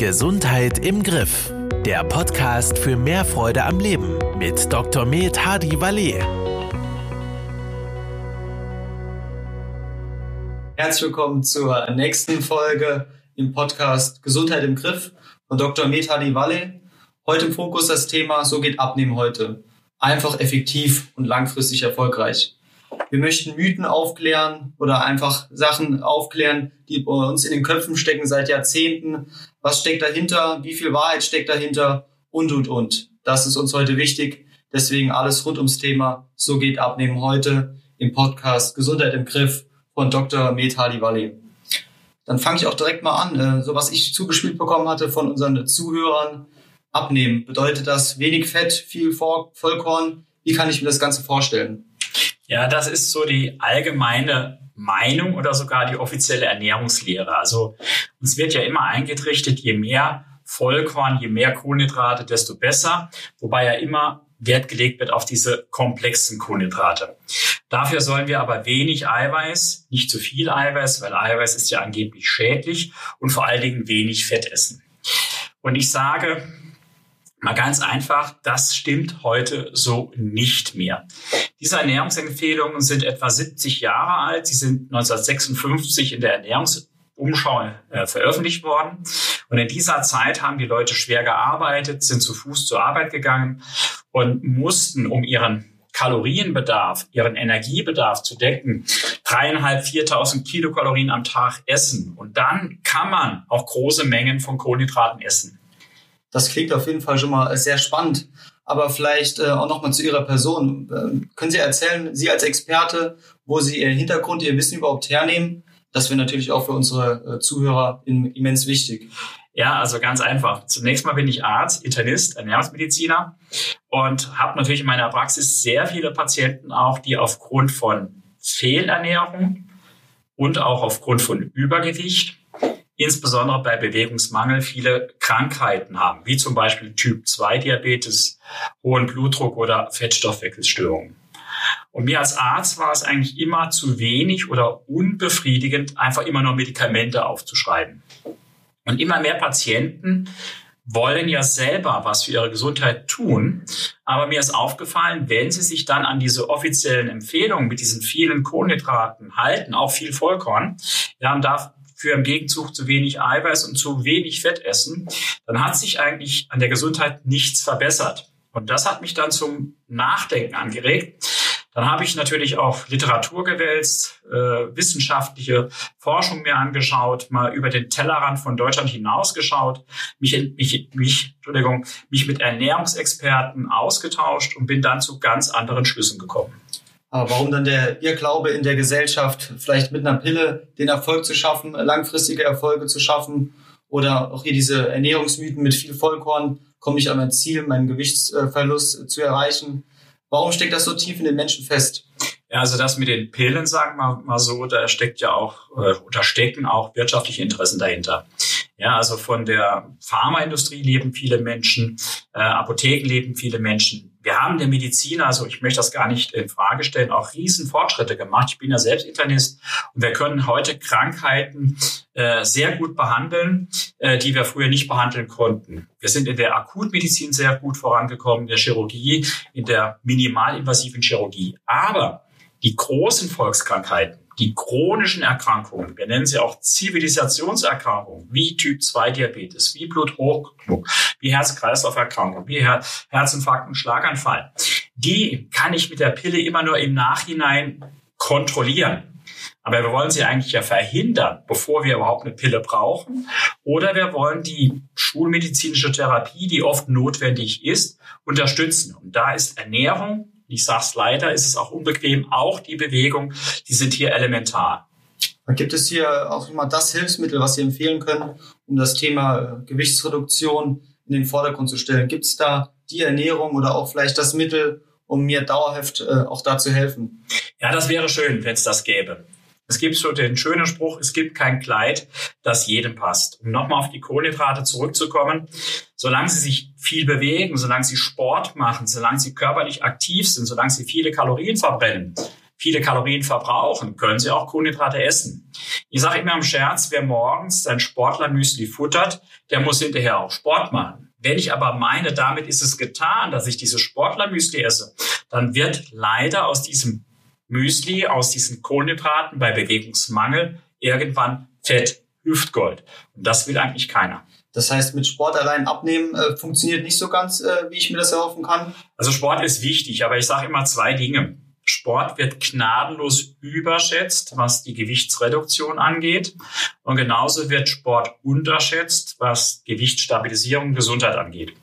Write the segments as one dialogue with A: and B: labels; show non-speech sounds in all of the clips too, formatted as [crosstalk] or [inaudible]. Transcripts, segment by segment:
A: Gesundheit im Griff. Der Podcast für mehr Freude am Leben mit Dr. Med Hadi Valet.
B: Herzlich willkommen zur nächsten Folge im Podcast Gesundheit im Griff von Dr. Med Hadi Valet. Heute im Fokus das Thema So geht Abnehmen heute. Einfach, effektiv und langfristig erfolgreich. Wir möchten Mythen aufklären oder einfach Sachen aufklären, die bei uns in den Köpfen stecken seit Jahrzehnten. Was steckt dahinter? Wie viel Wahrheit steckt dahinter? Und, und, und. Das ist uns heute wichtig. Deswegen alles rund ums Thema So geht Abnehmen heute im Podcast Gesundheit im Griff von Dr. Med Hadi Dann fange ich auch direkt mal an. Äh, so was ich zugespielt bekommen hatte von unseren Zuhörern. Abnehmen. Bedeutet das wenig Fett, viel Vollkorn? Wie kann ich mir das Ganze vorstellen?
C: Ja, das ist so die allgemeine Meinung oder sogar die offizielle Ernährungslehre. Also uns wird ja immer eingetrichtert, je mehr Vollkorn, je mehr Kohlenhydrate, desto besser, wobei ja immer Wert gelegt wird auf diese komplexen Kohlenhydrate. Dafür sollen wir aber wenig Eiweiß, nicht zu viel Eiweiß, weil Eiweiß ist ja angeblich schädlich und vor allen Dingen wenig Fett essen. Und ich sage, Mal ganz einfach, das stimmt heute so nicht mehr. Diese Ernährungsempfehlungen sind etwa 70 Jahre alt. Sie sind 1956 in der Ernährungsumschau äh, veröffentlicht worden. Und in dieser Zeit haben die Leute schwer gearbeitet, sind zu Fuß zur Arbeit gegangen und mussten, um ihren Kalorienbedarf, ihren Energiebedarf zu decken, dreieinhalb, viertausend Kilokalorien am Tag essen. Und dann kann man auch große Mengen von Kohlenhydraten essen.
B: Das klingt auf jeden Fall schon mal sehr spannend. Aber vielleicht äh, auch nochmal zu Ihrer Person. Äh, können Sie erzählen, Sie als Experte, wo Sie Ihren Hintergrund, Ihr Wissen überhaupt hernehmen? Das wäre natürlich auch für unsere äh, Zuhörer immens wichtig.
C: Ja, also ganz einfach. Zunächst mal bin ich Arzt, Internist, Ernährungsmediziner und habe natürlich in meiner Praxis sehr viele Patienten auch, die aufgrund von Fehlernährung und auch aufgrund von Übergewicht insbesondere bei Bewegungsmangel viele Krankheiten haben, wie zum Beispiel Typ-2-Diabetes, hohen Blutdruck oder Fettstoffwechselstörungen. Und mir als Arzt war es eigentlich immer zu wenig oder unbefriedigend, einfach immer nur Medikamente aufzuschreiben. Und immer mehr Patienten wollen ja selber was für ihre Gesundheit tun. Aber mir ist aufgefallen, wenn sie sich dann an diese offiziellen Empfehlungen mit diesen vielen Kohlenhydraten halten, auch viel Vollkorn, ja, und da für im Gegenzug zu wenig Eiweiß und zu wenig Fett essen, dann hat sich eigentlich an der Gesundheit nichts verbessert. Und das hat mich dann zum Nachdenken angeregt. Dann habe ich natürlich auch Literatur gewälzt, äh, wissenschaftliche Forschung mir angeschaut, mal über den Tellerrand von Deutschland hinausgeschaut, mich, mich, mich, Entschuldigung, mich mit Ernährungsexperten ausgetauscht und bin dann zu ganz anderen Schlüssen gekommen.
B: Aber warum dann der Irrglaube in der Gesellschaft, vielleicht mit einer Pille den Erfolg zu schaffen, langfristige Erfolge zu schaffen oder auch hier diese Ernährungsmythen mit viel Vollkorn, komme ich an mein Ziel, meinen Gewichtsverlust zu erreichen. Warum steckt das so tief in den Menschen fest?
C: Ja, also das mit den Pillen, sagen wir mal so, da steckt ja auch, äh, oder stecken auch wirtschaftliche Interessen dahinter. Ja, also von der Pharmaindustrie leben viele Menschen, äh, Apotheken leben viele Menschen, wir haben der Medizin, also ich möchte das gar nicht in Frage stellen, auch riesen Fortschritte gemacht. Ich bin ja selbst Internist und wir können heute Krankheiten äh, sehr gut behandeln, äh, die wir früher nicht behandeln konnten. Wir sind in der Akutmedizin sehr gut vorangekommen, in der Chirurgie, in der minimalinvasiven Chirurgie. Aber die großen Volkskrankheiten, die chronischen Erkrankungen, wir nennen sie auch Zivilisationserkrankungen, wie Typ-2-Diabetes, wie Bluthochdruck, wie Herz-Kreislauf-Erkrankungen, wie Her Herzinfarkt und Schlaganfall, die kann ich mit der Pille immer nur im Nachhinein kontrollieren. Aber wir wollen sie eigentlich ja verhindern, bevor wir überhaupt eine Pille brauchen. Oder wir wollen die schulmedizinische Therapie, die oft notwendig ist, unterstützen. Und da ist Ernährung, ich sage es leider, ist es auch unbequem, auch die Bewegung, die sind hier elementar.
B: Gibt es hier auch immer das Hilfsmittel, was Sie empfehlen können, um das Thema äh, Gewichtsreduktion in den Vordergrund zu stellen? Gibt es da die Ernährung oder auch vielleicht das Mittel, um mir dauerhaft äh, auch da zu helfen?
C: Ja, das wäre schön, wenn es das gäbe. Es gibt so den schönen Spruch, es gibt kein Kleid, das jedem passt. Um nochmal auf die Kohlenhydrate zurückzukommen, solange sie sich viel bewegen, solange sie Sport machen, solange sie körperlich aktiv sind, solange sie viele Kalorien verbrennen, viele Kalorien verbrauchen, können sie auch Kohlenhydrate essen. Ich sage immer im Scherz, wer morgens sein Sportlermüsli futtert, der muss hinterher auch Sport machen. Wenn ich aber meine, damit ist es getan, dass ich diese Sportlermüsli esse, dann wird leider aus diesem Müsli, aus diesen Kohlenhydraten bei Bewegungsmangel irgendwann Fett, Hüftgold. Und das will eigentlich keiner.
B: Das heißt, mit Sport allein abnehmen äh, funktioniert nicht so ganz, äh, wie ich mir das erhoffen kann.
C: Also Sport ist wichtig, aber ich sage immer zwei Dinge. Sport wird gnadenlos überschätzt, was die Gewichtsreduktion angeht. Und genauso wird Sport unterschätzt, was Gewichtsstabilisierung, Gesundheit angeht.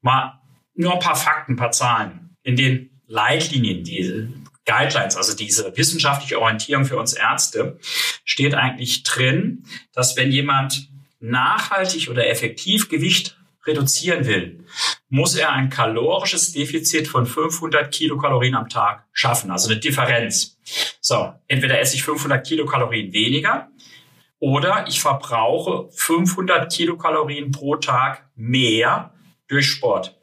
C: Mal nur ein paar Fakten, ein paar Zahlen. In den Leitlinien, die Guidelines, also diese wissenschaftliche Orientierung für uns Ärzte, steht eigentlich drin, dass wenn jemand nachhaltig oder effektiv Gewicht reduzieren will, muss er ein kalorisches Defizit von 500 Kilokalorien am Tag schaffen, also eine Differenz. So, entweder esse ich 500 Kilokalorien weniger oder ich verbrauche 500 Kilokalorien pro Tag mehr durch Sport.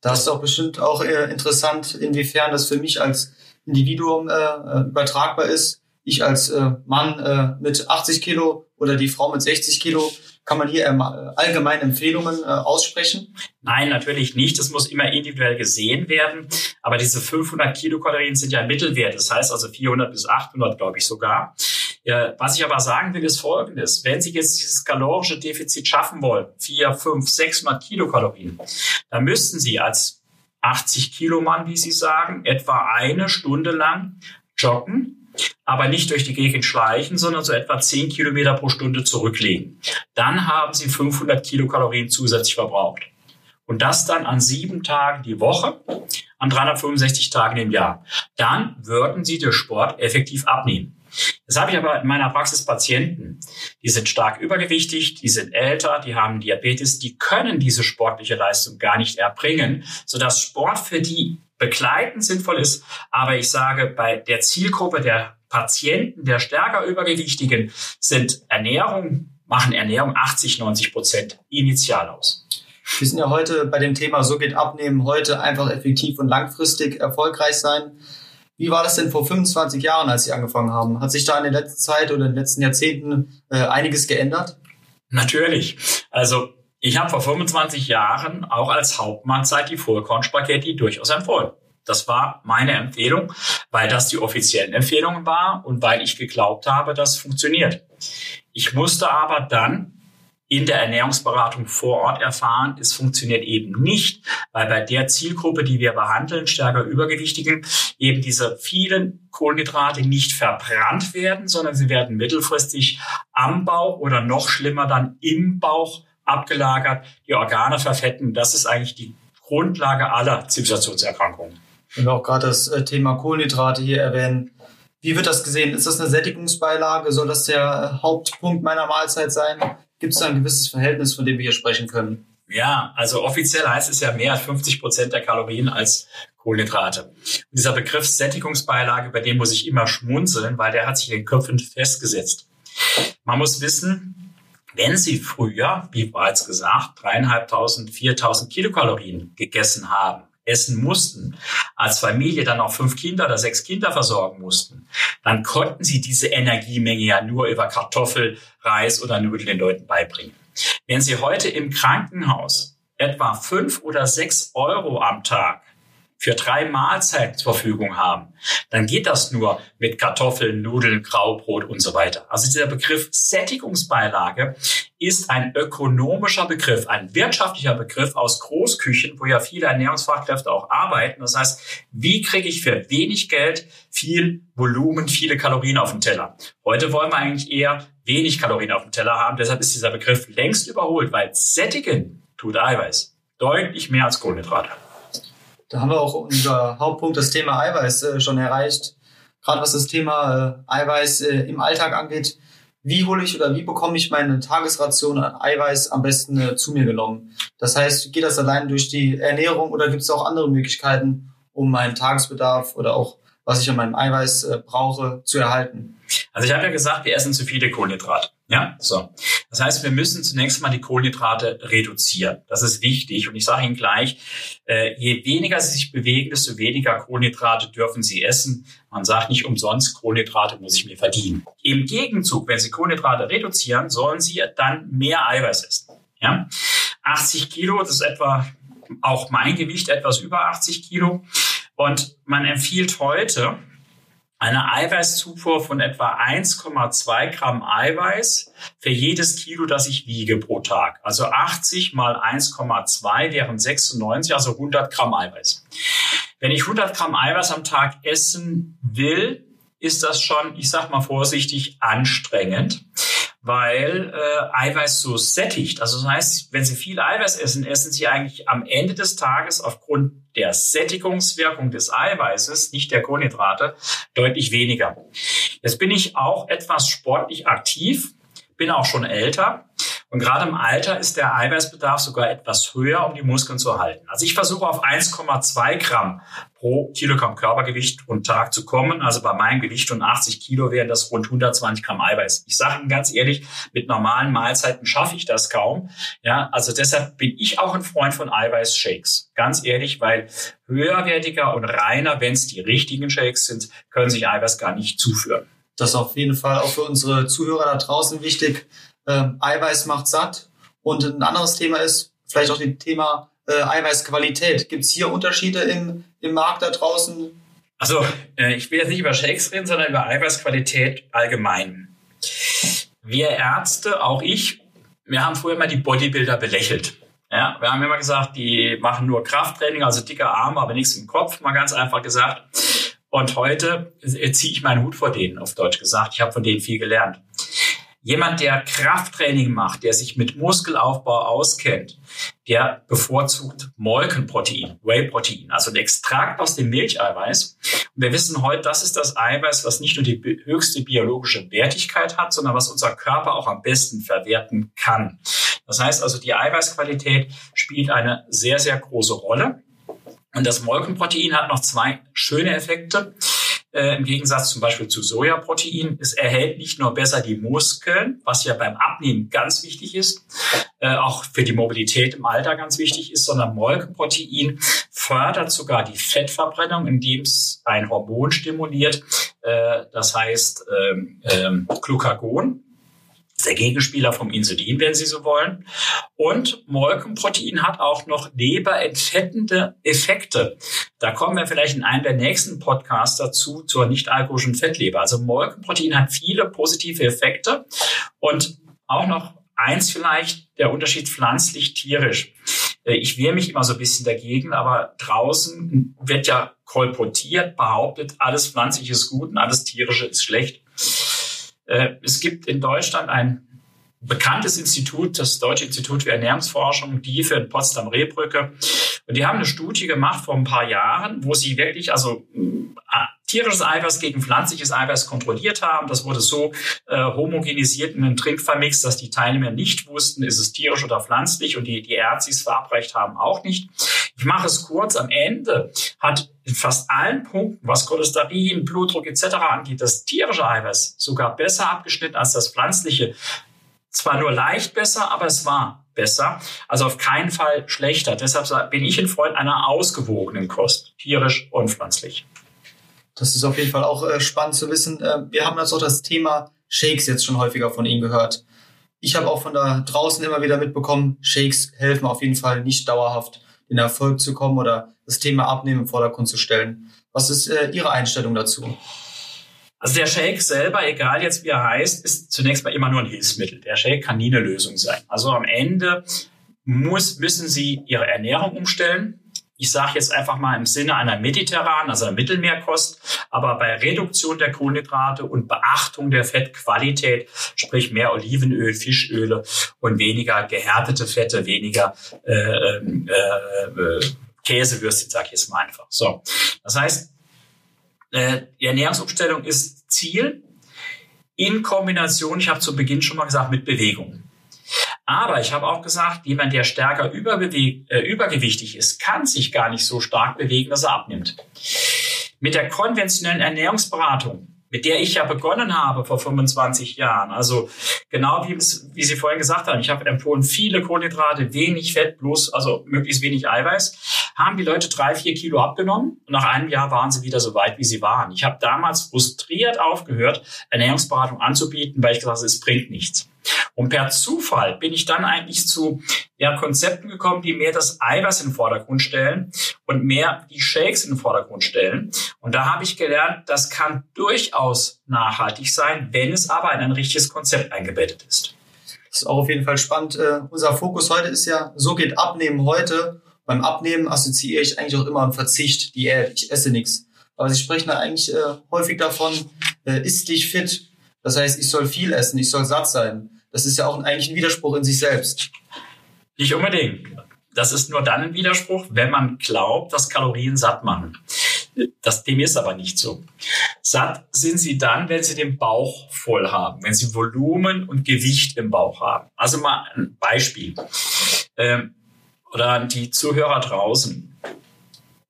B: Das ist auch bestimmt auch äh, interessant, inwiefern das für mich als Individuum äh, äh übertragbar ist. Ich als äh, Mann äh, mit 80 Kilo oder die Frau mit 60 Kilo kann man hier ähm, allgemein Empfehlungen äh, aussprechen?
C: Nein, natürlich nicht. Das muss immer individuell gesehen werden. Aber diese 500 Kilokalorien sind ja Mittelwert. Das heißt also 400 bis 800, glaube ich sogar. Ja, was ich aber sagen will, ist Folgendes. Wenn Sie jetzt dieses kalorische Defizit schaffen wollen, 4, 5, 600 Kilokalorien, dann müssten Sie als 80 Kilo Mann, wie Sie sagen, etwa eine Stunde lang joggen aber nicht durch die Gegend schleichen, sondern so etwa 10 Kilometer pro Stunde zurücklegen. Dann haben Sie 500 Kilokalorien zusätzlich verbraucht. Und das dann an sieben Tagen die Woche, an 365 Tagen im Jahr. Dann würden Sie den Sport effektiv abnehmen. Das habe ich aber in meiner Praxis Patienten, die sind stark übergewichtig, die sind älter, die haben Diabetes, die können diese sportliche Leistung gar nicht erbringen, sodass Sport für die begleitend sinnvoll ist. Aber ich sage, bei der Zielgruppe der Patienten, der stärker Übergewichtigen, sind Ernährung, machen Ernährung 80, 90 Prozent initial aus.
B: Wir sind ja heute bei dem Thema, so geht Abnehmen heute einfach effektiv und langfristig erfolgreich sein. Wie war das denn vor 25 Jahren, als Sie angefangen haben? Hat sich da in der letzten Zeit oder in den letzten Jahrzehnten äh, einiges geändert?
C: Natürlich. Also ich habe vor 25 Jahren auch als Hauptmahlzeit die Vollkornspaghetti durchaus empfohlen. Das war meine Empfehlung, weil das die offiziellen Empfehlungen war und weil ich geglaubt habe, das funktioniert. Ich musste aber dann in der Ernährungsberatung vor Ort erfahren, es funktioniert eben nicht, weil bei der Zielgruppe, die wir behandeln, stärker Übergewichtigen, eben diese vielen Kohlenhydrate nicht verbrannt werden, sondern sie werden mittelfristig am Bauch oder noch schlimmer dann im Bauch abgelagert, die Organe verfetten. Das ist eigentlich die Grundlage aller Zivilisationserkrankungen.
B: Wenn wir auch gerade das äh, Thema Kohlenhydrate hier erwähnen, wie wird das gesehen? Ist das eine Sättigungsbeilage? Soll das der Hauptpunkt meiner Mahlzeit sein? Gibt es da ein gewisses Verhältnis, von dem wir hier sprechen können?
C: Ja, also offiziell heißt es ja mehr als 50 Prozent der Kalorien als Kohlenhydrate. Und dieser Begriff Sättigungsbeilage, bei dem muss ich immer schmunzeln, weil der hat sich in den Köpfen festgesetzt. Man muss wissen, wenn Sie früher, wie bereits gesagt, dreieinhalbtausend, viertausend Kilokalorien gegessen haben, essen mussten, als Familie dann auch fünf Kinder oder sechs Kinder versorgen mussten, dann konnten Sie diese Energiemenge ja nur über Kartoffel, Reis oder Nudeln den Leuten beibringen. Wenn Sie heute im Krankenhaus etwa fünf oder sechs Euro am Tag für drei Mahlzeiten zur Verfügung haben, dann geht das nur mit Kartoffeln, Nudeln, Graubrot und so weiter. Also dieser Begriff Sättigungsbeilage ist ein ökonomischer Begriff, ein wirtschaftlicher Begriff aus Großküchen, wo ja viele Ernährungsfachkräfte auch arbeiten. Das heißt, wie kriege ich für wenig Geld viel Volumen, viele Kalorien auf dem Teller? Heute wollen wir eigentlich eher wenig Kalorien auf dem Teller haben. Deshalb ist dieser Begriff längst überholt, weil sättigen tut Eiweiß deutlich mehr als Kohlenhydrate.
B: Da haben wir auch unser Hauptpunkt, das Thema Eiweiß, äh, schon erreicht. Gerade was das Thema äh, Eiweiß äh, im Alltag angeht. Wie hole ich oder wie bekomme ich meine Tagesration an Eiweiß am besten äh, zu mir genommen? Das heißt, geht das allein durch die Ernährung oder gibt es auch andere Möglichkeiten, um meinen Tagesbedarf oder auch was ich an meinem Eiweiß äh, brauche, zu erhalten?
C: Also ich habe ja gesagt, wir essen zu viele Kohlenhydrate. Ja, so. Das heißt, wir müssen zunächst mal die Kohlenhydrate reduzieren. Das ist wichtig. Und ich sage Ihnen gleich, äh, je weniger Sie sich bewegen, desto weniger Kohlenhydrate dürfen Sie essen. Man sagt nicht umsonst, Kohlenhydrate muss ich mir verdienen. Im Gegenzug, wenn Sie Kohlenhydrate reduzieren, sollen Sie dann mehr Eiweiß essen. Ja? 80 Kilo, das ist etwa auch mein Gewicht, etwas über 80 Kilo. Und man empfiehlt heute, eine Eiweißzufuhr von etwa 1,2 Gramm Eiweiß für jedes Kilo, das ich wiege pro Tag. Also 80 mal 1,2 wären 96, also 100 Gramm Eiweiß. Wenn ich 100 Gramm Eiweiß am Tag essen will, ist das schon, ich sag mal vorsichtig, anstrengend weil äh, Eiweiß so sättigt. Also das heißt, wenn Sie viel Eiweiß essen, essen Sie eigentlich am Ende des Tages aufgrund der Sättigungswirkung des Eiweißes, nicht der Kohlenhydrate, deutlich weniger. Jetzt bin ich auch etwas sportlich aktiv, bin auch schon älter und gerade im Alter ist der Eiweißbedarf sogar etwas höher, um die Muskeln zu halten. Also ich versuche auf 1,2 Gramm pro Kilogramm Körpergewicht und Tag zu kommen. Also bei meinem Gewicht von 80 Kilo wären das rund 120 Gramm Eiweiß. Ich sage Ihnen ganz ehrlich, mit normalen Mahlzeiten schaffe ich das kaum. Ja, also deshalb bin ich auch ein Freund von Eiweißshakes. Ganz ehrlich, weil höherwertiger und reiner, wenn es die richtigen Shakes sind, können sich Eiweiß gar nicht zuführen.
B: Das ist auf jeden Fall auch für unsere Zuhörer da draußen wichtig äh, Eiweiß macht satt. Und ein anderes Thema ist vielleicht auch das Thema äh, Eiweißqualität. Gibt es hier Unterschiede im, im Markt da draußen?
C: Also, äh, ich will jetzt nicht über Shakes reden, sondern über Eiweißqualität allgemein. Wir Ärzte, auch ich, wir haben früher mal die Bodybuilder belächelt. Ja, wir haben immer gesagt, die machen nur Krafttraining, also dicke Arme, aber nichts im Kopf, mal ganz einfach gesagt. Und heute äh, ziehe ich meinen Hut vor denen, auf Deutsch gesagt. Ich habe von denen viel gelernt. Jemand, der Krafttraining macht, der sich mit Muskelaufbau auskennt, der bevorzugt Molkenprotein, Whey-Protein, also ein Extrakt aus dem Milcheiweiß. Und wir wissen heute, das ist das Eiweiß, was nicht nur die höchste biologische Wertigkeit hat, sondern was unser Körper auch am besten verwerten kann. Das heißt also, die Eiweißqualität spielt eine sehr, sehr große Rolle. Und das Molkenprotein hat noch zwei schöne Effekte äh, im Gegensatz zum Beispiel zu Sojaprotein. Es erhält nicht nur besser die Muskeln, was ja beim Abnehmen ganz wichtig ist, äh, auch für die Mobilität im Alter ganz wichtig ist, sondern Molkenprotein fördert sogar die Fettverbrennung, indem es ein Hormon stimuliert, äh, das heißt ähm, ähm, Glucagon der Gegenspieler vom Insulin, wenn Sie so wollen. Und Molkenprotein hat auch noch leberentfettende Effekte. Da kommen wir vielleicht in einem der nächsten Podcasts dazu zur nicht-alkoholischen Fettleber. Also Molkenprotein hat viele positive Effekte und auch noch eins vielleicht, der Unterschied pflanzlich-tierisch. Äh, ich wehre mich immer so ein bisschen dagegen, aber draußen wird ja kolportiert, behauptet, alles pflanzliche ist gut und alles tierische ist schlecht. Äh, es gibt in Deutschland ein bekanntes Institut, das Deutsche Institut für Ernährungsforschung, die für Potsdam-Rehbrücke. Und die haben eine Studie gemacht vor ein paar Jahren, wo sie wirklich also äh, tierisches Eiweiß gegen pflanzliches Eiweiß kontrolliert haben. Das wurde so äh, homogenisiert in einem Trinkvermix, dass die Teilnehmer nicht wussten, ist es tierisch oder pflanzlich und die, die Ärzte verabreicht haben auch nicht. Ich mache es kurz. Am Ende hat in fast allen Punkten, was Cholesterin, Blutdruck etc. angeht, das tierische Eiweiß sogar besser abgeschnitten als das pflanzliche. Zwar nur leicht besser, aber es war besser. Also auf keinen Fall schlechter. Deshalb bin ich ein Freund einer ausgewogenen Kost, tierisch und pflanzlich.
B: Das ist auf jeden Fall auch äh, spannend zu wissen. Äh, wir haben jetzt auch das Thema Shakes jetzt schon häufiger von Ihnen gehört. Ich habe auch von da draußen immer wieder mitbekommen, Shakes helfen auf jeden Fall nicht dauerhaft in Erfolg zu kommen oder das Thema Abnehmen im Vordergrund zu stellen. Was ist äh, Ihre Einstellung dazu?
C: Also der Shake selber, egal jetzt wie er heißt, ist zunächst mal immer nur ein Hilfsmittel. Der Shake kann nie eine Lösung sein. Also am Ende muss, müssen Sie Ihre Ernährung umstellen. Ich sage jetzt einfach mal im Sinne einer mediterranen, also einer Mittelmeerkost, aber bei Reduktion der Kohlenhydrate und Beachtung der Fettqualität, sprich mehr Olivenöl, Fischöle und weniger gehärtete Fette, weniger äh, äh, äh, Käsewürstchen, sage ich jetzt mal einfach. So, das heißt, äh, die Ernährungsumstellung ist Ziel in Kombination, ich habe zu Beginn schon mal gesagt, mit Bewegung. Aber ich habe auch gesagt, jemand, der stärker äh, übergewichtig ist, kann sich gar nicht so stark bewegen, dass er abnimmt. Mit der konventionellen Ernährungsberatung mit der ich ja begonnen habe vor 25 Jahren. Also genau wie, wie Sie vorhin gesagt haben, ich habe empfohlen, viele Kohlenhydrate, wenig Fett, bloß, also möglichst wenig Eiweiß, haben die Leute drei, vier Kilo abgenommen und nach einem Jahr waren sie wieder so weit, wie sie waren. Ich habe damals frustriert aufgehört, Ernährungsberatung anzubieten, weil ich gesagt habe, es bringt nichts. Und per Zufall bin ich dann eigentlich zu ja, Konzepten gekommen, die mehr das Eiweiß in den Vordergrund stellen und mehr die Shakes in den Vordergrund stellen. Und da habe ich gelernt, das kann durchaus nachhaltig sein, wenn es aber in ein richtiges Konzept eingebettet ist.
B: Das ist auch auf jeden Fall spannend. Uh, unser Fokus heute ist ja, so geht Abnehmen heute. Beim Abnehmen assoziiere ich eigentlich auch immer einen Verzicht, Diät, ich esse nichts. Aber Sie sprechen da eigentlich äh, häufig davon, äh, isst dich fit. Das heißt, ich soll viel essen, ich soll satt sein. Das ist ja auch eigentlich ein Widerspruch in sich selbst.
C: Nicht unbedingt. Das ist nur dann ein Widerspruch, wenn man glaubt, dass Kalorien satt machen. Das, dem ist aber nicht so. Satt sind sie dann, wenn sie den Bauch voll haben, wenn sie Volumen und Gewicht im Bauch haben. Also mal ein Beispiel. Ähm, oder die Zuhörer draußen.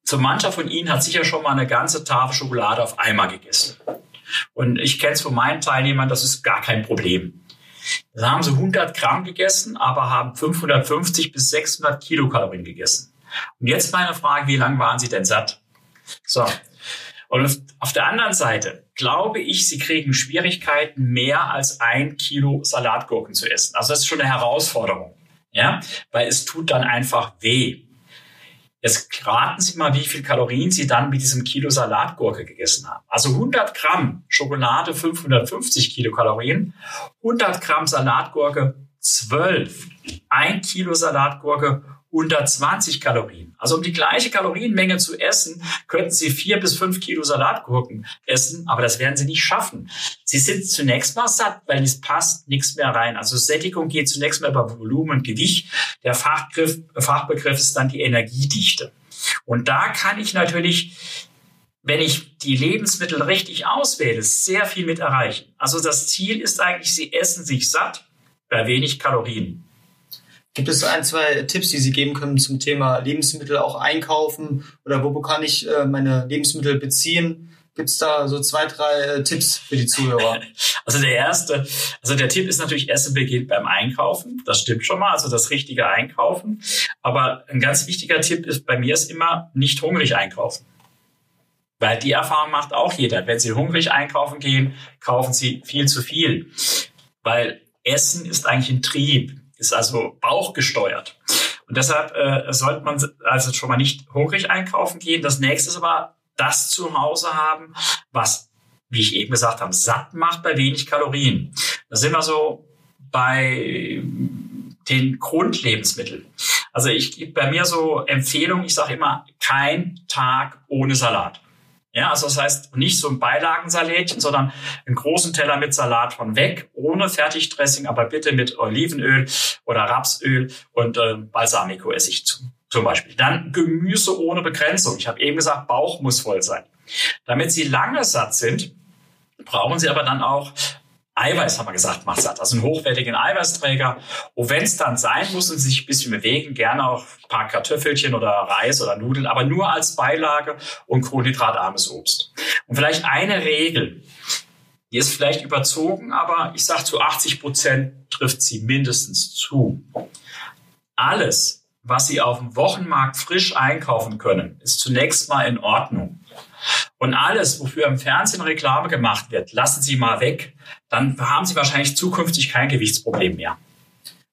C: So mancher von Ihnen hat sicher schon mal eine ganze Tafel Schokolade auf einmal gegessen. Und ich kenne es von meinen Teilnehmern, das ist gar kein Problem. Da haben sie 100 Gramm gegessen, aber haben 550 bis 600 Kilokalorien gegessen. Und jetzt meine Frage, wie lange waren sie denn satt? So. Und auf der anderen Seite glaube ich, sie kriegen Schwierigkeiten, mehr als ein Kilo Salatgurken zu essen. Also das ist schon eine Herausforderung. Ja, weil es tut dann einfach weh. Jetzt raten Sie mal, wie viel Kalorien Sie dann mit diesem Kilo Salatgurke gegessen haben. Also 100 Gramm Schokolade 550 Kilokalorien, 100 Gramm Salatgurke 12, ein Kilo Salatgurke 120 Kalorien. Also um die gleiche Kalorienmenge zu essen, könnten Sie vier bis fünf Kilo Salatgurken essen, aber das werden Sie nicht schaffen. Sie sind zunächst mal satt, weil es passt nichts mehr rein. Also Sättigung geht zunächst mal über Volumen und Gewicht. Der Fachbegriff, Fachbegriff ist dann die Energiedichte. Und da kann ich natürlich wenn ich die Lebensmittel richtig auswähle, sehr viel mit erreichen. Also das Ziel ist eigentlich, Sie essen sich satt bei wenig Kalorien.
B: Gibt es ein, zwei Tipps, die Sie geben können zum Thema Lebensmittel auch einkaufen oder wo kann ich äh, meine Lebensmittel beziehen? Gibt es da so zwei, drei äh, Tipps für die Zuhörer? [laughs]
C: Also der erste, also der Tipp ist natürlich, Essen beginnt beim Einkaufen. Das stimmt schon mal, also das richtige Einkaufen. Aber ein ganz wichtiger Tipp ist bei mir ist immer nicht hungrig einkaufen. Weil die Erfahrung macht auch jeder. Wenn Sie hungrig einkaufen gehen, kaufen Sie viel zu viel. Weil Essen ist eigentlich ein Trieb ist also bauchgesteuert. Und deshalb äh, sollte man also schon mal nicht hungrig einkaufen gehen. Das nächste ist aber das zu Hause haben, was, wie ich eben gesagt habe, satt macht bei wenig Kalorien. Da sind wir so bei den Grundlebensmitteln. Also ich gebe bei mir so Empfehlungen, ich sage immer, kein Tag ohne Salat. Ja, also das heißt nicht so ein Beilagensalätchen, sondern einen großen Teller mit Salat von weg, ohne Fertigdressing, aber bitte mit Olivenöl oder Rapsöl und äh, Balsamico-Essig zu, zum Beispiel. Dann Gemüse ohne Begrenzung. Ich habe eben gesagt, Bauch muss voll sein. Damit Sie lange satt sind, brauchen Sie aber dann auch Eiweiß, haben wir gesagt, macht satt. Also einen hochwertigen Eiweißträger. Und wenn es dann sein muss und sich ein bisschen bewegen, gerne auch ein paar Kartoffelchen oder Reis oder Nudeln, aber nur als Beilage und kohlenhydratarmes Obst. Und vielleicht eine Regel, die ist vielleicht überzogen, aber ich sage zu 80 Prozent trifft sie mindestens zu. Alles, was Sie auf dem Wochenmarkt frisch einkaufen können, ist zunächst mal in Ordnung. Und alles, wofür im Fernsehen Reklame gemacht wird, lassen Sie mal weg. Dann haben Sie wahrscheinlich zukünftig kein Gewichtsproblem mehr.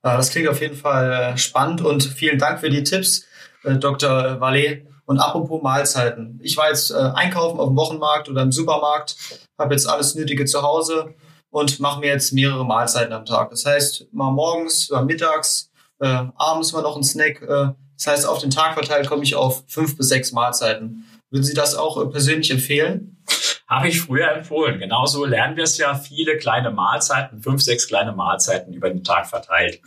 B: Das klingt auf jeden Fall äh, spannend und vielen Dank für die Tipps, äh, Dr. Vallet. Und apropos Mahlzeiten. Ich war jetzt äh, einkaufen auf dem Wochenmarkt oder im Supermarkt, habe jetzt alles Nötige zu Hause und mache mir jetzt mehrere Mahlzeiten am Tag. Das heißt, mal morgens, mal mittags, äh, abends mal noch ein Snack. Äh, das heißt, auf den Tag verteilt komme ich auf fünf bis sechs Mahlzeiten. Würden Sie das auch persönlich empfehlen?
C: Habe ich früher empfohlen. Genauso lernen wir es ja, viele kleine Mahlzeiten, fünf, sechs kleine Mahlzeiten über den Tag verteilt.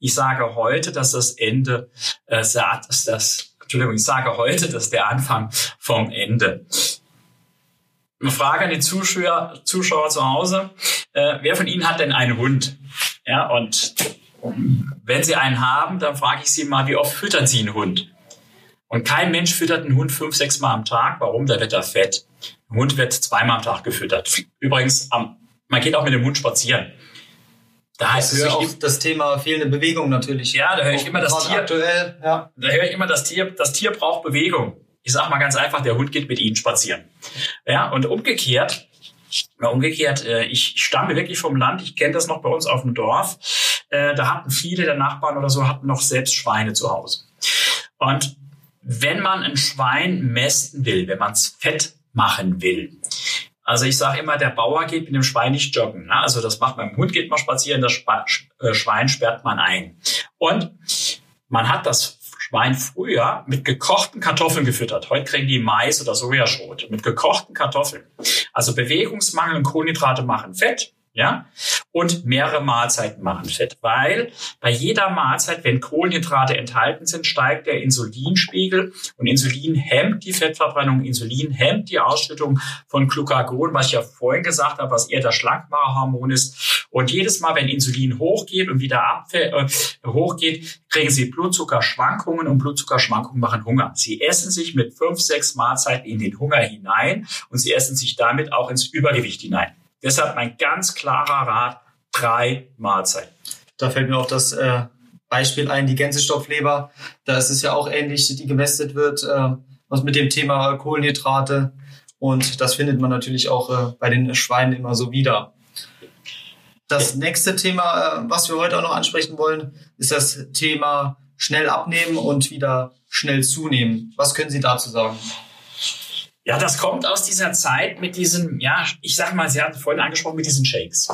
C: Ich sage heute, dass das Ende, äh, dass das, Entschuldigung, ich sage heute, dass der Anfang vom Ende. Eine Frage an die Zuschauer, Zuschauer zu Hause. Äh, wer von Ihnen hat denn einen Hund? Ja, und wenn Sie einen haben, dann frage ich Sie mal, wie oft füttern Sie einen Hund? Und kein Mensch füttert einen Hund fünf, sechs Mal am Tag. Warum? Da wird er fett. Ein Hund wird zweimal am Tag gefüttert. Übrigens, man geht auch mit dem Hund spazieren.
B: Da heißt es auch das Thema fehlende Bewegung natürlich.
C: Ja, da höre ich immer das Tier. Aktuell, ja. Da höre ich immer das Tier. Das Tier braucht Bewegung. Ich sage mal ganz einfach, der Hund geht mit ihnen spazieren. Ja, und umgekehrt, umgekehrt, äh, ich stamme wirklich vom Land. Ich kenne das noch bei uns auf dem Dorf. Äh, da hatten viele der Nachbarn oder so hatten noch selbst Schweine zu Hause. Und wenn man ein Schwein mästen will, wenn man es fett machen will, also ich sage immer, der Bauer geht mit dem Schwein nicht joggen. Ne? Also das macht man, mit Hund geht man spazieren, das äh, Schwein sperrt man ein. Und man hat das Schwein früher mit gekochten Kartoffeln gefüttert. Heute kriegen die Mais oder Sojaschrot mit gekochten Kartoffeln. Also Bewegungsmangel und Kohlenhydrate machen Fett ja, und mehrere Mahlzeiten machen fett, weil bei jeder Mahlzeit, wenn Kohlenhydrate enthalten sind, steigt der Insulinspiegel und Insulin hemmt die Fettverbrennung, Insulin hemmt die Ausschüttung von Glucagon, was ich ja vorhin gesagt habe, was eher das Schlankmacherhormon ist. Und jedes Mal, wenn Insulin hochgeht und wieder abfällt, äh, hochgeht, kriegen Sie Blutzuckerschwankungen und Blutzuckerschwankungen machen Hunger. Sie essen sich mit fünf, sechs Mahlzeiten in den Hunger hinein und Sie essen sich damit auch ins Übergewicht hinein. Deshalb mein ganz klarer Rat, drei Mahlzeiten.
B: Da fällt mir auch das äh, Beispiel ein, die Gänsestoffleber. Da ist es ja auch ähnlich, die gemästet wird, äh, was mit dem Thema Kohlenhydrate. Und das findet man natürlich auch äh, bei den Schweinen immer so wieder. Das nächste Thema, äh, was wir heute auch noch ansprechen wollen, ist das Thema schnell abnehmen und wieder schnell zunehmen. Was können Sie dazu sagen?
C: Ja, das kommt aus dieser Zeit mit diesen, ja, ich sag mal, Sie hatten vorhin angesprochen mit diesen Shakes.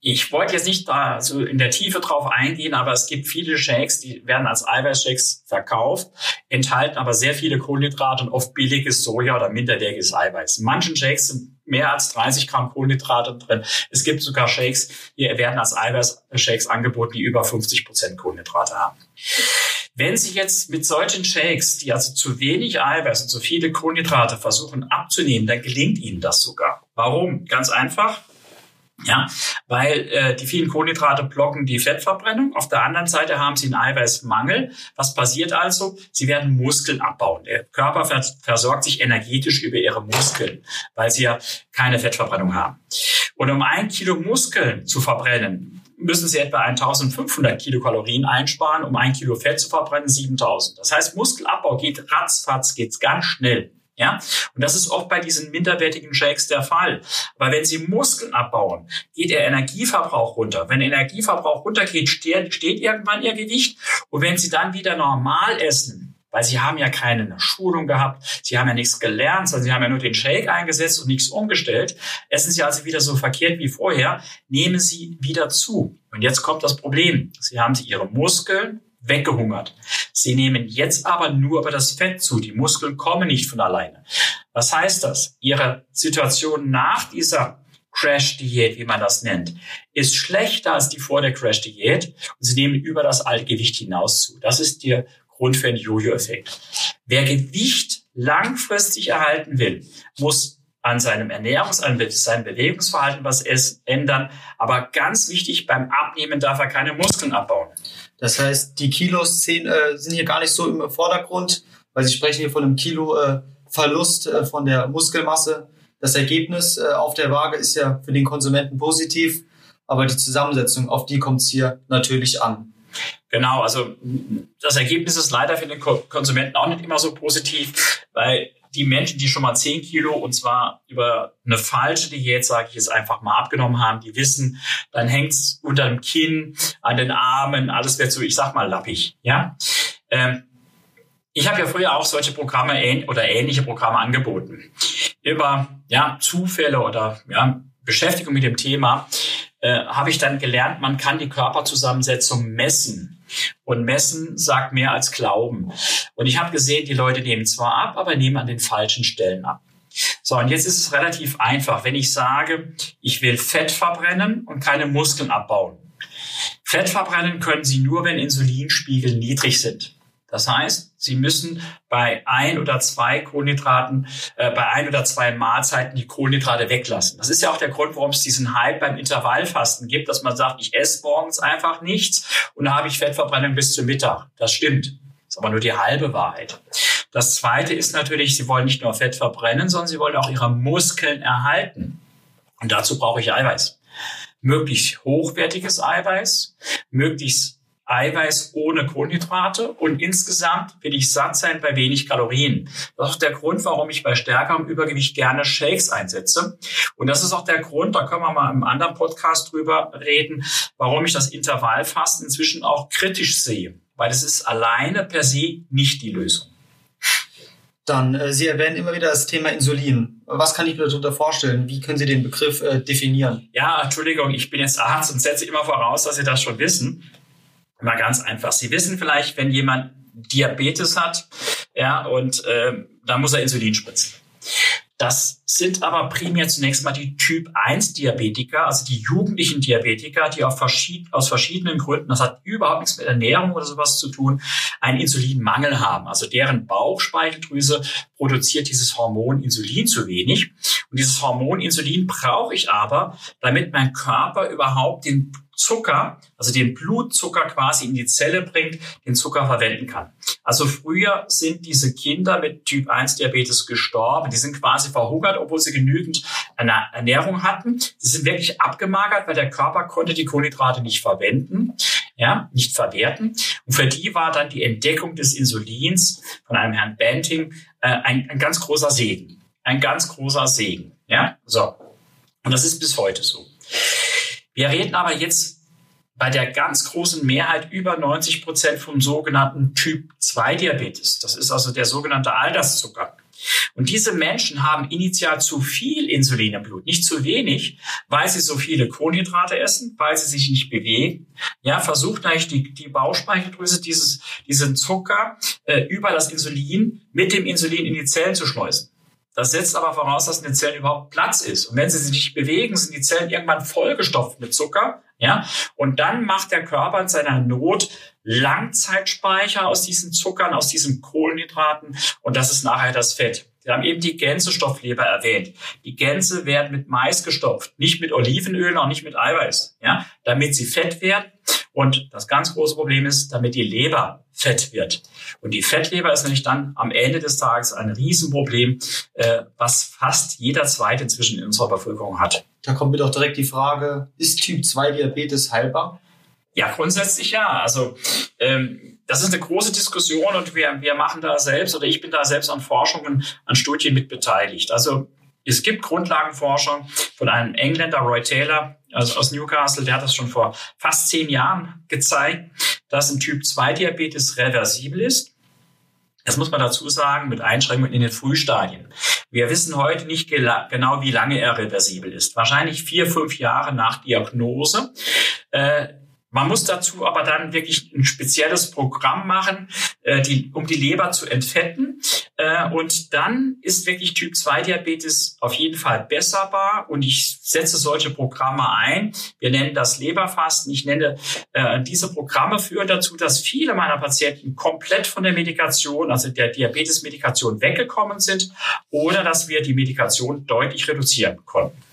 C: Ich wollte jetzt nicht da so in der Tiefe drauf eingehen, aber es gibt viele Shakes, die werden als Eiweißshakes verkauft, enthalten aber sehr viele Kohlenhydrate und oft billiges Soja oder minderwertiges Eiweiß. In manchen Shakes sind mehr als 30 Gramm Kohlenhydrate drin. Es gibt sogar Shakes, die werden als Eiweißshakes angeboten, die über 50 Prozent Kohlenhydrate haben. Wenn Sie jetzt mit solchen Shakes, die also zu wenig Eiweiß und zu viele Kohlenhydrate versuchen abzunehmen, dann gelingt Ihnen das sogar. Warum? Ganz einfach. Ja, weil äh, die vielen Kohlenhydrate blocken die Fettverbrennung. Auf der anderen Seite haben sie einen Eiweißmangel. Was passiert also? Sie werden Muskeln abbauen. Der Körper versorgt sich energetisch über ihre Muskeln, weil sie ja keine Fettverbrennung haben. Und um ein Kilo Muskeln zu verbrennen, müssen Sie etwa 1500 Kilokalorien einsparen, um ein Kilo Fett zu verbrennen, 7000. Das heißt, Muskelabbau geht ratzfatz, geht's ganz schnell. Ja, und das ist oft bei diesen minderwertigen Shakes der Fall. Weil wenn Sie Muskeln abbauen, geht Ihr Energieverbrauch runter. Wenn Energieverbrauch runtergeht, steht irgendwann Ihr Gewicht. Und wenn Sie dann wieder normal essen, weil Sie haben ja keine Schulung gehabt, Sie haben ja nichts gelernt, sondern Sie haben ja nur den Shake eingesetzt und nichts umgestellt, essen Sie also wieder so verkehrt wie vorher, nehmen Sie wieder zu. Und jetzt kommt das Problem. Sie haben Ihre Muskeln weggehungert. Sie nehmen jetzt aber nur über das Fett zu. Die Muskeln kommen nicht von alleine. Was heißt das? Ihre Situation nach dieser Crash-Diät, wie man das nennt, ist schlechter als die vor der Crash-Diät und sie nehmen über das alte Gewicht hinaus zu. Das ist der Grund für den Jojo-Effekt. Wer Gewicht langfristig erhalten will, muss an seinem Ernährungs-, an seinem Bewegungsverhalten was ändern. Aber ganz wichtig, beim Abnehmen darf er keine Muskeln abbauen.
B: Das heißt, die Kilos sind hier gar nicht so im Vordergrund, weil Sie sprechen hier von einem Kilo äh, Verlust äh, von der Muskelmasse. Das Ergebnis äh, auf der Waage ist ja für den Konsumenten positiv, aber die Zusammensetzung, auf die kommt es hier natürlich an.
C: Genau, also das Ergebnis ist leider für den Konsumenten auch nicht immer so positiv, weil die Menschen, die schon mal 10 Kilo und zwar über eine falsche Diät, sage ich jetzt einfach mal, abgenommen haben, die wissen, dann hängt's unter dem Kinn, an den Armen, alles wird so, ich sag mal, lappig. Ja. Ähm, ich habe ja früher auch solche Programme oder ähnliche Programme angeboten. Über ja, Zufälle oder ja, Beschäftigung mit dem Thema äh, habe ich dann gelernt, man kann die Körperzusammensetzung messen. Und messen sagt mehr als glauben. Und ich habe gesehen, die Leute nehmen zwar ab, aber nehmen an den falschen Stellen ab. So, und jetzt ist es relativ einfach, wenn ich sage, ich will Fett verbrennen und keine Muskeln abbauen. Fett verbrennen können Sie nur, wenn Insulinspiegel niedrig sind. Das heißt, Sie müssen bei ein oder zwei Kohlenhydraten, äh, bei ein oder zwei Mahlzeiten die Kohlenhydrate weglassen. Das ist ja auch der Grund, warum es diesen Hype beim Intervallfasten gibt, dass man sagt, ich esse morgens einfach nichts und habe ich Fettverbrennung bis zum Mittag. Das stimmt. Das ist aber nur die halbe Wahrheit. Das zweite ist natürlich, sie wollen nicht nur Fett verbrennen, sondern sie wollen auch ihre Muskeln erhalten. Und dazu brauche ich Eiweiß. Möglichst hochwertiges Eiweiß, möglichst Eiweiß ohne Kohlenhydrate und insgesamt will ich satt sein bei wenig Kalorien. Das ist auch der Grund, warum ich bei stärkerem Übergewicht gerne Shakes einsetze. Und das ist auch der Grund, da können wir mal im anderen Podcast drüber reden, warum ich das Intervallfasten inzwischen auch kritisch sehe. Weil es ist alleine per se nicht die Lösung.
B: Dann, äh, Sie erwähnen immer wieder das Thema Insulin. Was kann ich mir darunter vorstellen? Wie können Sie den Begriff äh, definieren?
C: Ja, Entschuldigung, ich bin jetzt Arzt und setze immer voraus, dass Sie das schon wissen. Mal ganz einfach. Sie wissen vielleicht, wenn jemand Diabetes hat, ja, und äh, da muss er Insulin spritzen. Das sind aber primär zunächst mal die Typ 1 Diabetiker, also die jugendlichen Diabetiker, die verschied aus verschiedenen Gründen, das hat überhaupt nichts mit Ernährung oder sowas zu tun, einen Insulinmangel haben. Also deren Bauchspeicheldrüse produziert dieses Hormon Insulin zu wenig. Und dieses Hormon Insulin brauche ich aber, damit mein Körper überhaupt den Zucker, also den Blutzucker quasi in die Zelle bringt, den Zucker verwenden kann. Also früher sind diese Kinder mit Typ 1 Diabetes gestorben. Die sind quasi verhungert, obwohl sie genügend Ernährung hatten. Sie sind wirklich abgemagert, weil der Körper konnte die Kohlenhydrate nicht verwenden, ja, nicht verwerten. Und für die war dann die Entdeckung des Insulins von einem Herrn Banting äh, ein, ein ganz großer Segen. Ein ganz großer Segen. Ja, so. Und das ist bis heute so. Wir reden aber jetzt bei der ganz großen Mehrheit über 90 Prozent vom sogenannten Typ 2 Diabetes. Das ist also der sogenannte Alterszucker. Und diese Menschen haben initial zu viel Insulin im Blut, nicht zu wenig, weil sie so viele Kohlenhydrate essen, weil sie sich nicht bewegen. Ja, versucht eigentlich die, die Bauchspeicheldrüse dieses, diesen Zucker äh, über das Insulin mit dem Insulin in die Zellen zu schleusen. Das setzt aber voraus, dass in den Zellen überhaupt Platz ist. Und wenn sie sich nicht bewegen, sind die Zellen irgendwann vollgestopft mit Zucker. Ja, und dann macht der Körper in seiner Not Langzeitspeicher aus diesen Zuckern, aus diesen Kohlenhydraten. Und das ist nachher das Fett. Wir haben eben die Gänsestoffleber erwähnt. Die Gänse werden mit Mais gestopft, nicht mit Olivenöl, auch nicht mit Eiweiß, ja, damit sie fett werden. Und das ganz große Problem ist, damit die Leber fett wird. Und die Fettleber ist nämlich dann am Ende des Tages ein Riesenproblem, äh, was fast jeder Zweite inzwischen in unserer Bevölkerung hat.
B: Da kommt mir doch direkt die Frage, ist Typ 2 Diabetes heilbar?
C: Ja, grundsätzlich ja. Also ähm, das ist eine große Diskussion und wir, wir machen da selbst oder ich bin da selbst an Forschungen, an Studien mit beteiligt. Also es gibt Grundlagenforschung von einem Engländer, Roy Taylor, also aus Newcastle, der hat das schon vor fast zehn Jahren gezeigt, dass ein Typ 2 Diabetes reversibel ist. Das muss man dazu sagen, mit Einschränkungen in den Frühstadien. Wir wissen heute nicht genau, wie lange er reversibel ist. Wahrscheinlich vier, fünf Jahre nach Diagnose. Äh, man muss dazu aber dann wirklich ein spezielles Programm machen, äh, die, um die Leber zu entfetten. Äh, und dann ist wirklich Typ 2 Diabetes auf jeden Fall besserbar. Und ich setze solche Programme ein. Wir nennen das Leberfasten. Ich nenne äh, diese Programme führen dazu, dass viele meiner Patienten komplett von der Medikation, also der Diabetes-Medikation weggekommen sind oder dass wir die Medikation deutlich reduzieren konnten.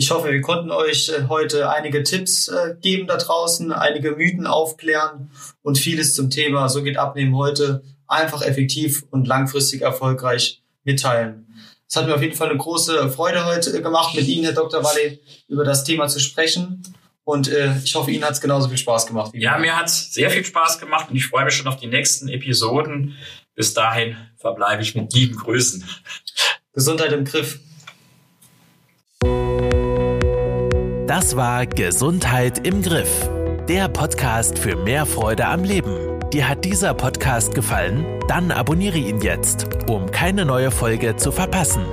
B: Ich hoffe, wir konnten euch äh, heute einige Tipps äh, geben da draußen, einige Mythen aufklären und vieles zum Thema So geht Abnehmen heute einfach effektiv und langfristig erfolgreich mitteilen. Es hat mir auf jeden Fall eine große Freude heute gemacht, mit Ihnen, Herr Dr. Walle, über das Thema zu sprechen. Und äh, ich hoffe, Ihnen hat es genauso viel Spaß gemacht.
C: Wie ja, mir hat es sehr viel Spaß gemacht und ich freue mich schon auf die nächsten Episoden. Bis dahin verbleibe ich mit lieben Grüßen.
B: Gesundheit im Griff.
A: Das war Gesundheit im Griff, der Podcast für mehr Freude am Leben. Dir hat dieser Podcast gefallen? Dann abonniere ihn jetzt, um keine neue Folge zu verpassen.